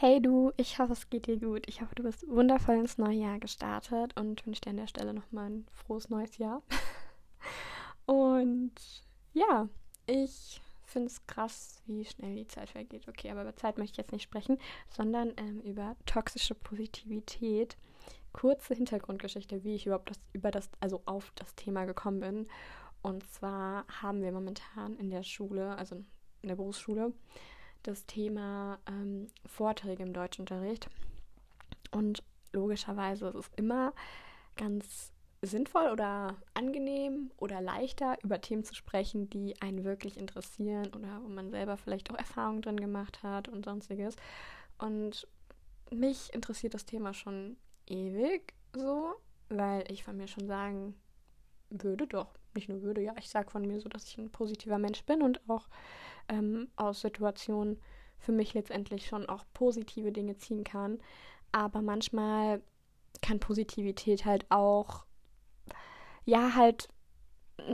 Hey du, ich hoffe, es geht dir gut. Ich hoffe, du bist wundervoll ins neue Jahr gestartet und wünsche dir an der Stelle nochmal ein frohes neues Jahr. und ja, ich finde es krass, wie schnell die Zeit vergeht. Okay, aber über Zeit möchte ich jetzt nicht sprechen, sondern ähm, über toxische Positivität. Kurze Hintergrundgeschichte, wie ich überhaupt das, über das, also auf das Thema gekommen bin. Und zwar haben wir momentan in der Schule, also in der Berufsschule, das Thema ähm, Vorträge im Deutschunterricht. Und logischerweise ist es immer ganz sinnvoll oder angenehm oder leichter, über Themen zu sprechen, die einen wirklich interessieren oder wo man selber vielleicht auch Erfahrungen drin gemacht hat und sonstiges. Und mich interessiert das Thema schon ewig so, weil ich von mir schon sagen würde, doch, nicht nur würde, ja, ich sage von mir so, dass ich ein positiver Mensch bin und auch ähm, aus Situationen für mich letztendlich schon auch positive Dinge ziehen kann. Aber manchmal kann Positivität halt auch, ja, halt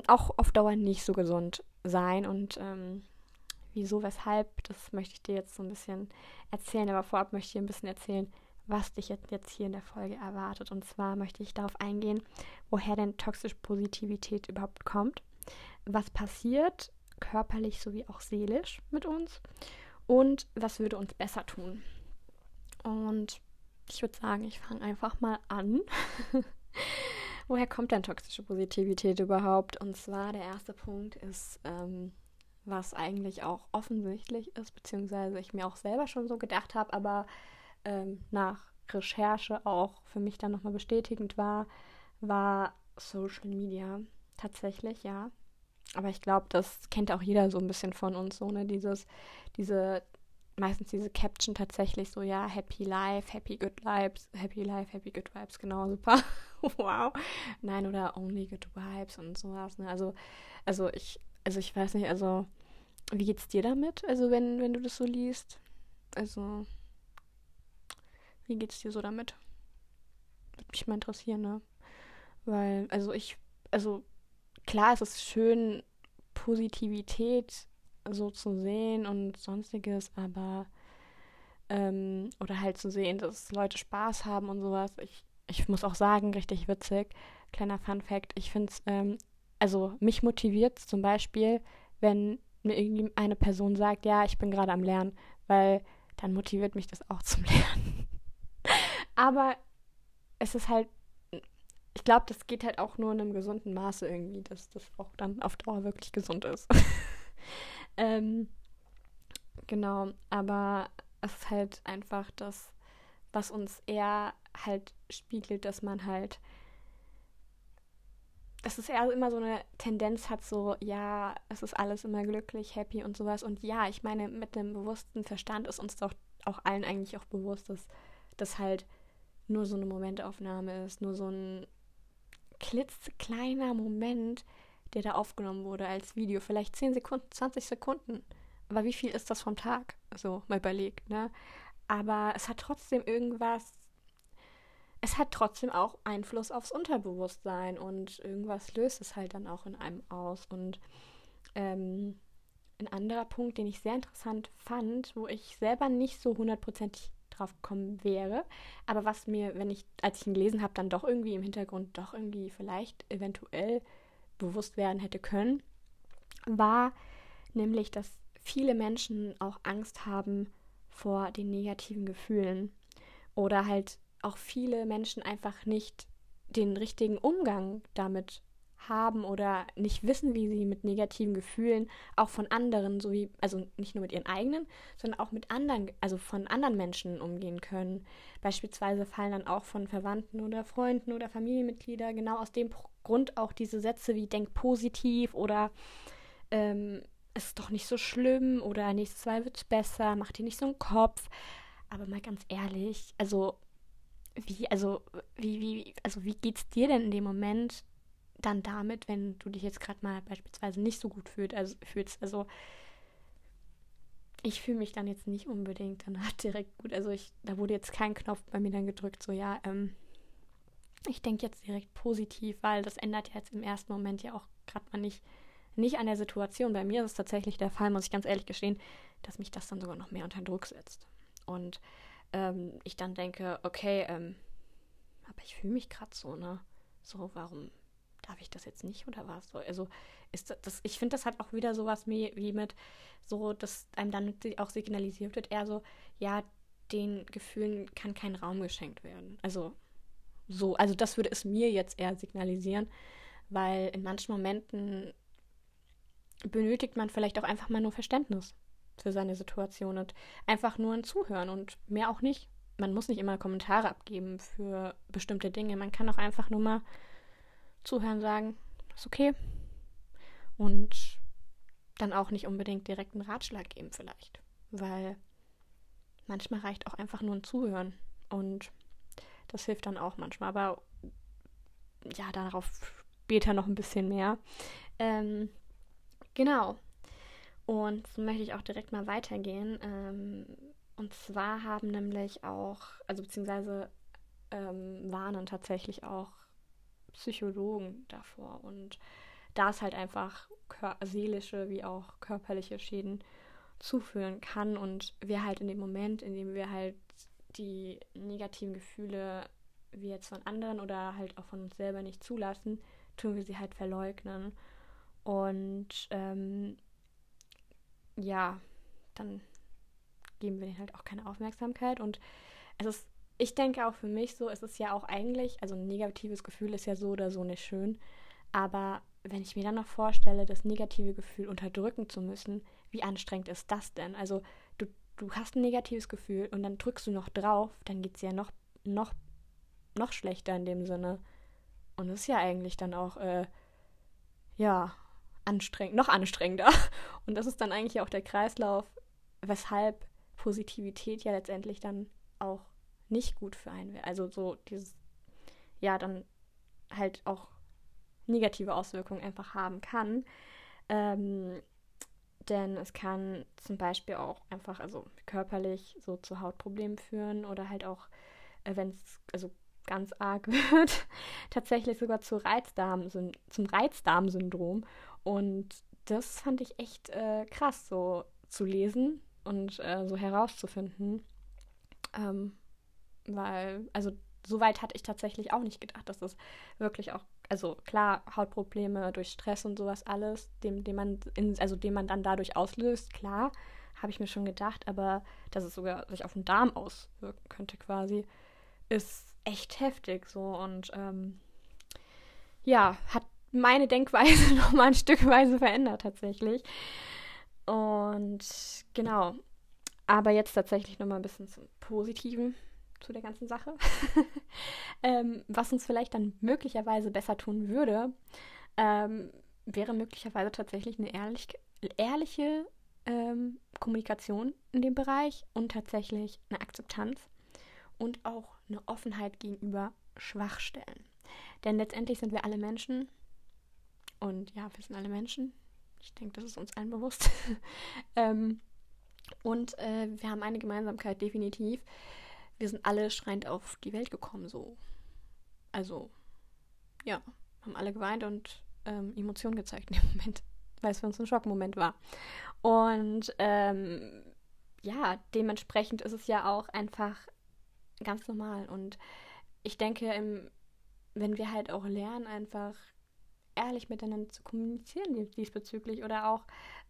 auch auf Dauer nicht so gesund sein. Und ähm, wieso, weshalb, das möchte ich dir jetzt so ein bisschen erzählen. Aber vorab möchte ich dir ein bisschen erzählen, was dich jetzt hier in der Folge erwartet. Und zwar möchte ich darauf eingehen, woher denn toxische Positivität überhaupt kommt, was passiert, körperlich sowie auch seelisch mit uns und was würde uns besser tun. Und ich würde sagen, ich fange einfach mal an. Woher kommt denn toxische Positivität überhaupt? Und zwar der erste Punkt ist, ähm, was eigentlich auch offensichtlich ist, beziehungsweise ich mir auch selber schon so gedacht habe, aber ähm, nach Recherche auch für mich dann nochmal bestätigend war, war Social Media. Tatsächlich, ja. Aber ich glaube, das kennt auch jeder so ein bisschen von uns, so, ne? Dieses, diese, meistens diese Caption tatsächlich so, ja, Happy Life, Happy Good Vibes, Happy Life, Happy Good Vibes, genau, super. wow. Nein, oder Only Good Vibes und sowas, ne? Also, also ich, also ich weiß nicht, also, wie geht's dir damit? Also, wenn, wenn du das so liest? Also, wie geht's dir so damit? Würde mich mal interessieren, ne? Weil, also ich, also klar, es ist schön, Positivität so zu sehen und sonstiges, aber ähm, oder halt zu sehen, dass Leute Spaß haben und sowas. Ich, ich muss auch sagen, richtig witzig. Kleiner Fun Fact, ich finde es, ähm, also mich motiviert zum Beispiel, wenn mir irgendwie eine Person sagt, ja, ich bin gerade am Lernen, weil dann motiviert mich das auch zum Lernen. Aber es ist halt, ich glaube, das geht halt auch nur in einem gesunden Maße irgendwie, dass das auch dann auf Dauer wirklich gesund ist. ähm, genau, aber es ist halt einfach das, was uns eher halt spiegelt, dass man halt, dass es eher immer so eine Tendenz hat, so, ja, es ist alles immer glücklich, happy und sowas. Und ja, ich meine, mit dem bewussten Verstand ist uns doch auch allen eigentlich auch bewusst, dass das halt nur so eine Momentaufnahme ist, nur so ein klitzekleiner Moment, der da aufgenommen wurde als Video. Vielleicht 10 Sekunden, 20 Sekunden. Aber wie viel ist das vom Tag? So, mal überlegt, ne? Aber es hat trotzdem irgendwas. Es hat trotzdem auch Einfluss aufs Unterbewusstsein und irgendwas löst es halt dann auch in einem aus. Und ähm, ein anderer Punkt, den ich sehr interessant fand, wo ich selber nicht so hundertprozentig drauf gekommen wäre. Aber was mir, wenn ich, als ich ihn gelesen habe, dann doch irgendwie im Hintergrund doch irgendwie vielleicht eventuell bewusst werden hätte können, war nämlich, dass viele Menschen auch Angst haben vor den negativen Gefühlen oder halt auch viele Menschen einfach nicht den richtigen Umgang damit haben oder nicht wissen, wie sie mit negativen Gefühlen auch von anderen, sowie, also nicht nur mit ihren eigenen, sondern auch mit anderen, also von anderen Menschen umgehen können. Beispielsweise fallen dann auch von Verwandten oder Freunden oder Familienmitgliedern genau aus dem Grund auch diese Sätze wie denk positiv oder ähm, es ist doch nicht so schlimm oder nächstes Mal wird es besser, mach dir nicht so einen Kopf. Aber mal ganz ehrlich, also wie, also, wie, wie, also wie geht's dir denn in dem Moment, dann damit, wenn du dich jetzt gerade mal beispielsweise nicht so gut fühlt, also, fühlst. Also ich fühle mich dann jetzt nicht unbedingt danach direkt gut. Also ich, da wurde jetzt kein Knopf bei mir dann gedrückt, so ja, ähm, ich denke jetzt direkt positiv, weil das ändert ja jetzt im ersten Moment ja auch gerade mal nicht, nicht an der Situation. Bei mir ist es tatsächlich der Fall, muss ich ganz ehrlich gestehen, dass mich das dann sogar noch mehr unter Druck setzt. Und ähm, ich dann denke, okay, ähm, aber ich fühle mich gerade so, ne? So, warum darf ich das jetzt nicht oder was? Also ist das, ich finde, das hat auch wieder sowas wie, wie mit so, dass einem dann auch signalisiert wird, eher so, ja, den Gefühlen kann kein Raum geschenkt werden. Also so, also das würde es mir jetzt eher signalisieren, weil in manchen Momenten benötigt man vielleicht auch einfach mal nur Verständnis für seine Situation und einfach nur ein Zuhören und mehr auch nicht. Man muss nicht immer Kommentare abgeben für bestimmte Dinge. Man kann auch einfach nur mal zuhören, sagen, ist okay. Und dann auch nicht unbedingt direkt einen Ratschlag geben vielleicht, weil manchmal reicht auch einfach nur ein Zuhören und das hilft dann auch manchmal. Aber ja, darauf später noch ein bisschen mehr. Ähm, genau. Und so möchte ich auch direkt mal weitergehen. Ähm, und zwar haben nämlich auch, also beziehungsweise ähm, warnen tatsächlich auch Psychologen davor. Und da es halt einfach seelische wie auch körperliche Schäden zuführen kann und wir halt in dem Moment, in dem wir halt die negativen Gefühle wie jetzt von anderen oder halt auch von uns selber nicht zulassen, tun wir sie halt verleugnen. Und ähm, ja, dann geben wir denen halt auch keine Aufmerksamkeit. Und es ist, ich denke auch für mich so, es ist ja auch eigentlich, also ein negatives Gefühl ist ja so oder so nicht schön. Aber wenn ich mir dann noch vorstelle, das negative Gefühl unterdrücken zu müssen, wie anstrengend ist das denn? Also du, du hast ein negatives Gefühl und dann drückst du noch drauf, dann geht es ja noch, noch, noch schlechter in dem Sinne. Und das ist ja eigentlich dann auch, äh, ja, anstrengend, noch anstrengender. Und das ist dann eigentlich auch der Kreislauf, weshalb Positivität ja letztendlich dann auch nicht gut für einen wäre. Also so dieses, ja, dann halt auch negative Auswirkungen einfach haben kann. Ähm, denn es kann zum Beispiel auch einfach, also körperlich so zu Hautproblemen führen oder halt auch, äh, wenn es also ganz arg wird, tatsächlich sogar zu Reizdarm, zum Reizdarmsyndrom. Und das fand ich echt äh, krass, so zu lesen und äh, so herauszufinden. Ähm, weil, also so weit hatte ich tatsächlich auch nicht gedacht, dass das wirklich auch, also klar, Hautprobleme durch Stress und sowas alles, dem, dem man, in, also den man dann dadurch auslöst, klar, habe ich mir schon gedacht, aber dass es sogar sich auf den Darm auswirken könnte quasi, ist echt heftig so und ähm, ja, hat meine Denkweise nochmal ein Stückweise verändert tatsächlich. Und genau. Aber jetzt tatsächlich nochmal ein bisschen zum Positiven zu der ganzen Sache. ähm, was uns vielleicht dann möglicherweise besser tun würde, ähm, wäre möglicherweise tatsächlich eine ehrlich, ehrliche ähm, Kommunikation in dem Bereich und tatsächlich eine Akzeptanz und auch eine Offenheit gegenüber Schwachstellen. Denn letztendlich sind wir alle Menschen und ja, wir sind alle Menschen. Ich denke, das ist uns allen bewusst. ähm, und äh, wir haben eine Gemeinsamkeit, definitiv. Wir sind alle schreiend auf die Welt gekommen, so. Also, ja, haben alle geweint und ähm, Emotionen gezeigt in dem Moment, weil es für uns ein Schockmoment war. Und ähm, ja, dementsprechend ist es ja auch einfach ganz normal. Und ich denke, im, wenn wir halt auch lernen, einfach ehrlich miteinander zu kommunizieren diesbezüglich oder auch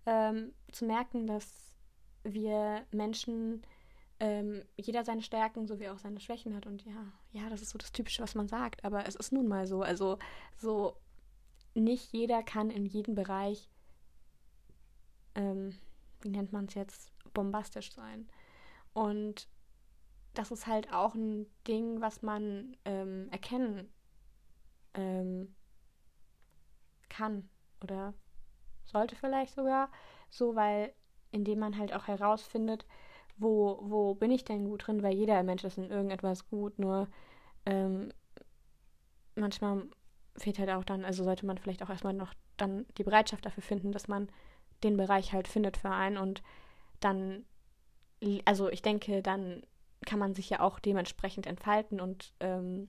ähm, zu merken, dass wir Menschen ähm, jeder seine Stärken sowie auch seine Schwächen hat und ja, ja, das ist so das Typische, was man sagt, aber es ist nun mal so. Also so nicht jeder kann in jedem Bereich, ähm, wie nennt man es jetzt, bombastisch sein. Und das ist halt auch ein Ding, was man ähm, erkennen ähm, kann oder sollte vielleicht sogar so, weil indem man halt auch herausfindet, wo, wo bin ich denn gut drin, weil jeder Mensch ist in irgendetwas gut, nur ähm, manchmal fehlt halt auch dann, also sollte man vielleicht auch erstmal noch dann die Bereitschaft dafür finden, dass man den Bereich halt findet für einen und dann, also ich denke, dann kann man sich ja auch dementsprechend entfalten und ähm,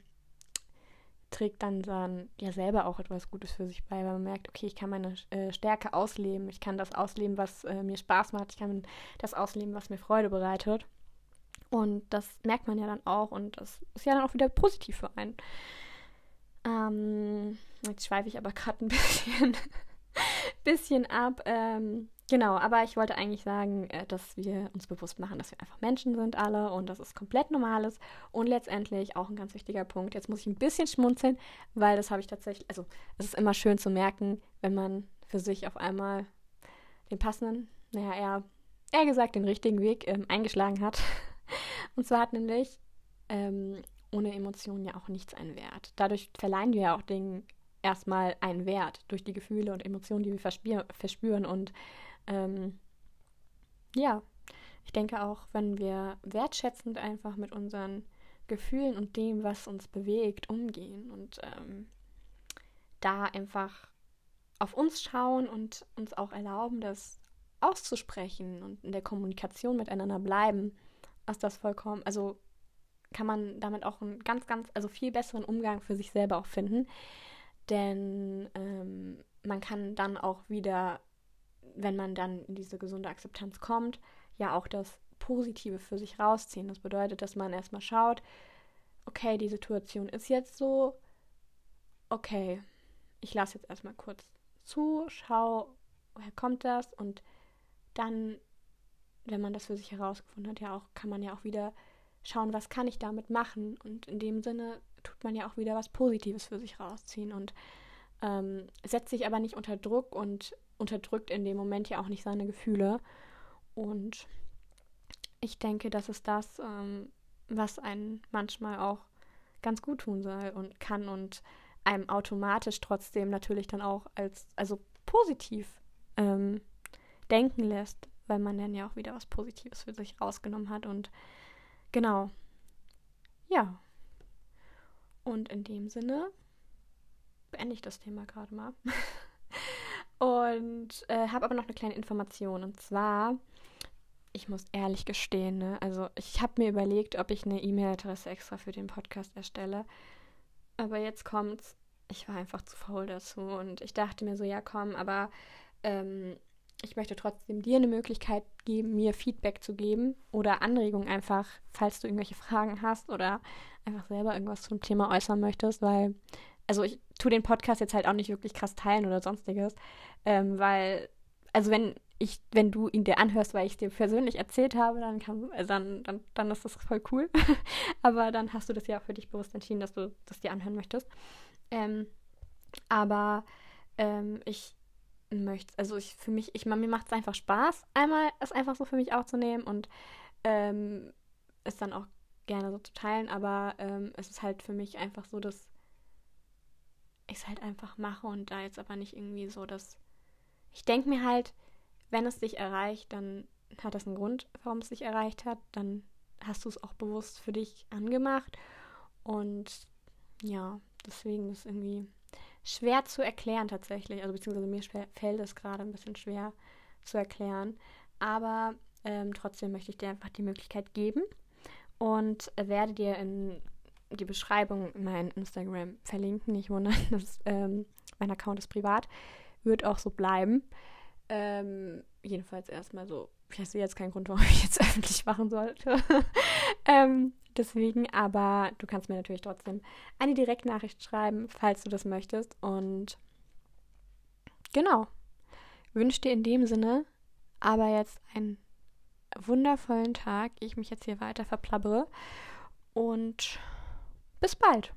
trägt dann, dann ja selber auch etwas Gutes für sich bei, weil man merkt, okay, ich kann meine äh, Stärke ausleben, ich kann das ausleben, was äh, mir Spaß macht, ich kann das ausleben, was mir Freude bereitet. Und das merkt man ja dann auch und das ist ja dann auch wieder positiv für einen. Ähm, jetzt schweife ich aber gerade ein bisschen, bisschen ab. Ähm, genau, aber ich wollte eigentlich sagen, äh, dass wir uns bewusst machen, dass wir einfach Menschen sind alle und dass es komplett normal ist. Und letztendlich auch ein ganz wichtiger Punkt. Jetzt muss ich ein bisschen schmunzeln, weil das habe ich tatsächlich, also es ist immer schön zu merken, wenn man für sich auf einmal den passenden, naja, eher, eher gesagt den richtigen Weg ähm, eingeschlagen hat. Und zwar hat nämlich ähm, ohne Emotionen ja auch nichts einen Wert. Dadurch verleihen wir ja auch Dingen erstmal einen Wert durch die Gefühle und Emotionen, die wir verspüren. Und ähm, ja, ich denke auch, wenn wir wertschätzend einfach mit unseren Gefühlen und dem, was uns bewegt, umgehen und ähm, da einfach auf uns schauen und uns auch erlauben, das auszusprechen und in der Kommunikation miteinander bleiben, ist das vollkommen, also kann man damit auch einen ganz, ganz, also viel besseren Umgang für sich selber auch finden. Denn ähm, man kann dann auch wieder, wenn man dann in diese gesunde Akzeptanz kommt, ja auch das Positive für sich rausziehen. Das bedeutet, dass man erstmal schaut, okay, die Situation ist jetzt so, okay, ich lasse jetzt erstmal kurz zu, schau, woher kommt das und dann, wenn man das für sich herausgefunden hat, ja auch, kann man ja auch wieder schauen, was kann ich damit machen. Und in dem Sinne tut man ja auch wieder was Positives für sich rausziehen und ähm, setzt sich aber nicht unter Druck und unterdrückt in dem Moment ja auch nicht seine Gefühle. Und ich denke, das ist das, ähm, was einen manchmal auch ganz gut tun soll und kann und einem automatisch trotzdem natürlich dann auch als, also positiv ähm, denken lässt, weil man dann ja auch wieder was Positives für sich rausgenommen hat und Genau. Ja. Und in dem Sinne beende ich das Thema gerade mal. und äh, habe aber noch eine kleine Information. Und zwar, ich muss ehrlich gestehen, ne? also ich habe mir überlegt, ob ich eine E-Mail-Adresse extra für den Podcast erstelle. Aber jetzt kommt's. Ich war einfach zu faul dazu. Und ich dachte mir so, ja komm, aber ähm, ich möchte trotzdem dir eine Möglichkeit geben, mir Feedback zu geben oder Anregungen einfach, falls du irgendwelche Fragen hast oder einfach selber irgendwas zum Thema äußern möchtest, weil, also ich tue den Podcast jetzt halt auch nicht wirklich krass teilen oder sonstiges, ähm, weil, also wenn ich, wenn du ihn dir anhörst, weil ich es dir persönlich erzählt habe, dann kann, also dann, dann, dann ist das voll cool. aber dann hast du das ja auch für dich bewusst entschieden, dass du das dir anhören möchtest. Ähm, aber ähm, ich möchte. Also ich für mich, ich mir macht es einfach Spaß, einmal es einfach so für mich aufzunehmen und ähm, es dann auch gerne so zu teilen, aber ähm, es ist halt für mich einfach so, dass ich es halt einfach mache und da jetzt aber nicht irgendwie so, dass ich denke mir halt, wenn es dich erreicht, dann hat das einen Grund, warum es dich erreicht hat, dann hast du es auch bewusst für dich angemacht. Und ja, deswegen ist irgendwie schwer zu erklären tatsächlich. Also beziehungsweise mir fällt es gerade ein bisschen schwer zu erklären. Aber ähm, trotzdem möchte ich dir einfach die Möglichkeit geben und werde dir in die Beschreibung mein Instagram verlinken. Nicht wundern, das, ähm, mein Account ist privat, wird auch so bleiben. Ähm, jedenfalls erstmal so. Ich sehe jetzt keinen Grund, warum ich jetzt öffentlich machen sollte. Ähm, Deswegen, aber du kannst mir natürlich trotzdem eine Direktnachricht schreiben, falls du das möchtest. Und genau, wünsche dir in dem Sinne aber jetzt einen wundervollen Tag. Ich mich jetzt hier weiter verplappere. Und bis bald.